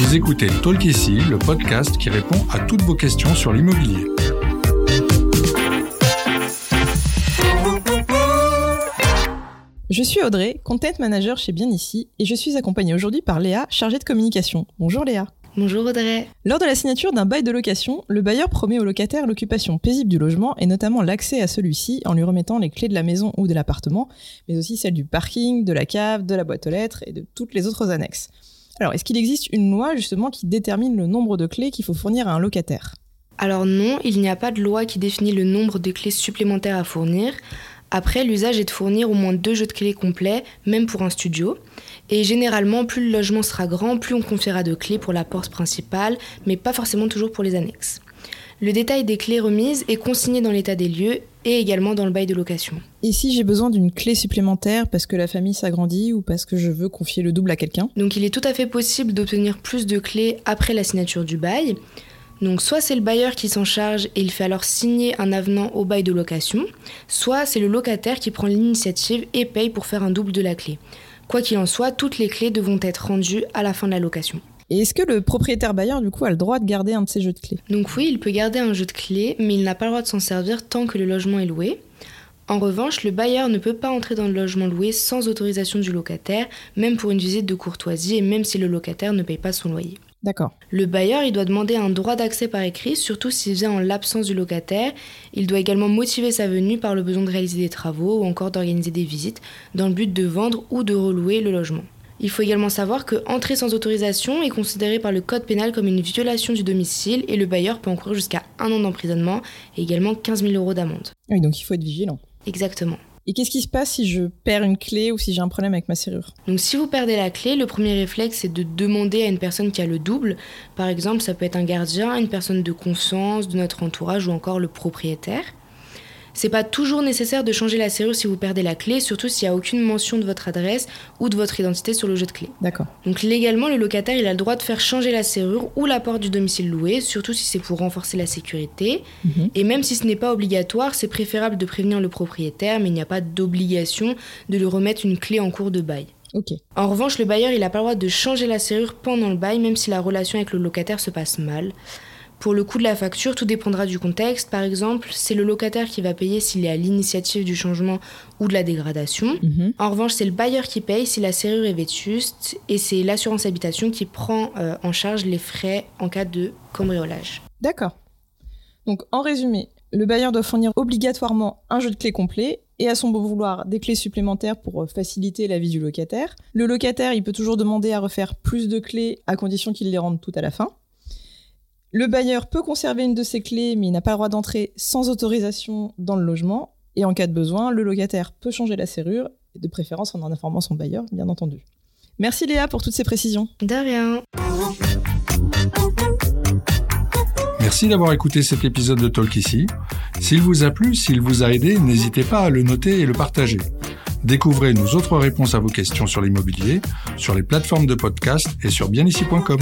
Vous écoutez Talk ici, le podcast qui répond à toutes vos questions sur l'immobilier. Je suis Audrey, content manager chez Bien Ici, et je suis accompagnée aujourd'hui par Léa, chargée de communication. Bonjour Léa. Bonjour Audrey. Lors de la signature d'un bail de location, le bailleur promet au locataire l'occupation paisible du logement et notamment l'accès à celui-ci en lui remettant les clés de la maison ou de l'appartement, mais aussi celles du parking, de la cave, de la boîte aux lettres et de toutes les autres annexes. Alors, est-ce qu'il existe une loi justement qui détermine le nombre de clés qu'il faut fournir à un locataire? Alors non, il n'y a pas de loi qui définit le nombre de clés supplémentaires à fournir. Après, l'usage est de fournir au moins deux jeux de clés complets, même pour un studio. Et généralement, plus le logement sera grand, plus on confiera de clés pour la porte principale, mais pas forcément toujours pour les annexes. Le détail des clés remises est consigné dans l'état des lieux et également dans le bail de location. Et si j'ai besoin d'une clé supplémentaire parce que la famille s'agrandit ou parce que je veux confier le double à quelqu'un Donc il est tout à fait possible d'obtenir plus de clés après la signature du bail. Donc soit c'est le bailleur qui s'en charge et il fait alors signer un avenant au bail de location, soit c'est le locataire qui prend l'initiative et paye pour faire un double de la clé. Quoi qu'il en soit, toutes les clés devront être rendues à la fin de la location. Et est-ce que le propriétaire bailleur, du coup, a le droit de garder un de ces jeux de clés? Donc oui, il peut garder un jeu de clés, mais il n'a pas le droit de s'en servir tant que le logement est loué. En revanche, le bailleur ne peut pas entrer dans le logement loué sans autorisation du locataire, même pour une visite de courtoisie et même si le locataire ne paye pas son loyer. D'accord. Le bailleur, il doit demander un droit d'accès par écrit, surtout s'il vient en l'absence du locataire. Il doit également motiver sa venue par le besoin de réaliser des travaux ou encore d'organiser des visites dans le but de vendre ou de relouer le logement. Il faut également savoir que entrer sans autorisation est considéré par le code pénal comme une violation du domicile et le bailleur peut encourir jusqu'à un an d'emprisonnement et également 15 000 euros d'amende. Oui, donc il faut être vigilant. Exactement. Et qu'est-ce qui se passe si je perds une clé ou si j'ai un problème avec ma serrure? Donc si vous perdez la clé, le premier réflexe c'est de demander à une personne qui a le double. Par exemple, ça peut être un gardien, une personne de confiance, de notre entourage ou encore le propriétaire. C'est pas toujours nécessaire de changer la serrure si vous perdez la clé, surtout s'il n'y a aucune mention de votre adresse ou de votre identité sur le jeu de clé. D'accord. Donc légalement, le locataire il a le droit de faire changer la serrure ou la porte du domicile loué, surtout si c'est pour renforcer la sécurité. Mhm. Et même si ce n'est pas obligatoire, c'est préférable de prévenir le propriétaire, mais il n'y a pas d'obligation de lui remettre une clé en cours de bail. Ok. En revanche, le bailleur il n'a pas le droit de changer la serrure pendant le bail, même si la relation avec le locataire se passe mal. Pour le coût de la facture, tout dépendra du contexte. Par exemple, c'est le locataire qui va payer s'il est à l'initiative du changement ou de la dégradation. Mhm. En revanche, c'est le bailleur qui paye si la serrure est vétuste et c'est l'assurance habitation qui prend euh, en charge les frais en cas de cambriolage. D'accord. Donc, en résumé, le bailleur doit fournir obligatoirement un jeu de clés complet et à son bon vouloir des clés supplémentaires pour euh, faciliter la vie du locataire. Le locataire, il peut toujours demander à refaire plus de clés à condition qu'il les rende toutes à la fin. Le bailleur peut conserver une de ses clés, mais il n'a pas le droit d'entrer sans autorisation dans le logement. Et en cas de besoin, le locataire peut changer la serrure, de préférence en en informant son bailleur, bien entendu. Merci Léa pour toutes ces précisions. De rien. Merci d'avoir écouté cet épisode de Talk ici. S'il vous a plu, s'il vous a aidé, n'hésitez pas à le noter et le partager. Découvrez nos autres réponses à vos questions sur l'immobilier, sur les plateformes de podcast et sur bienici.com.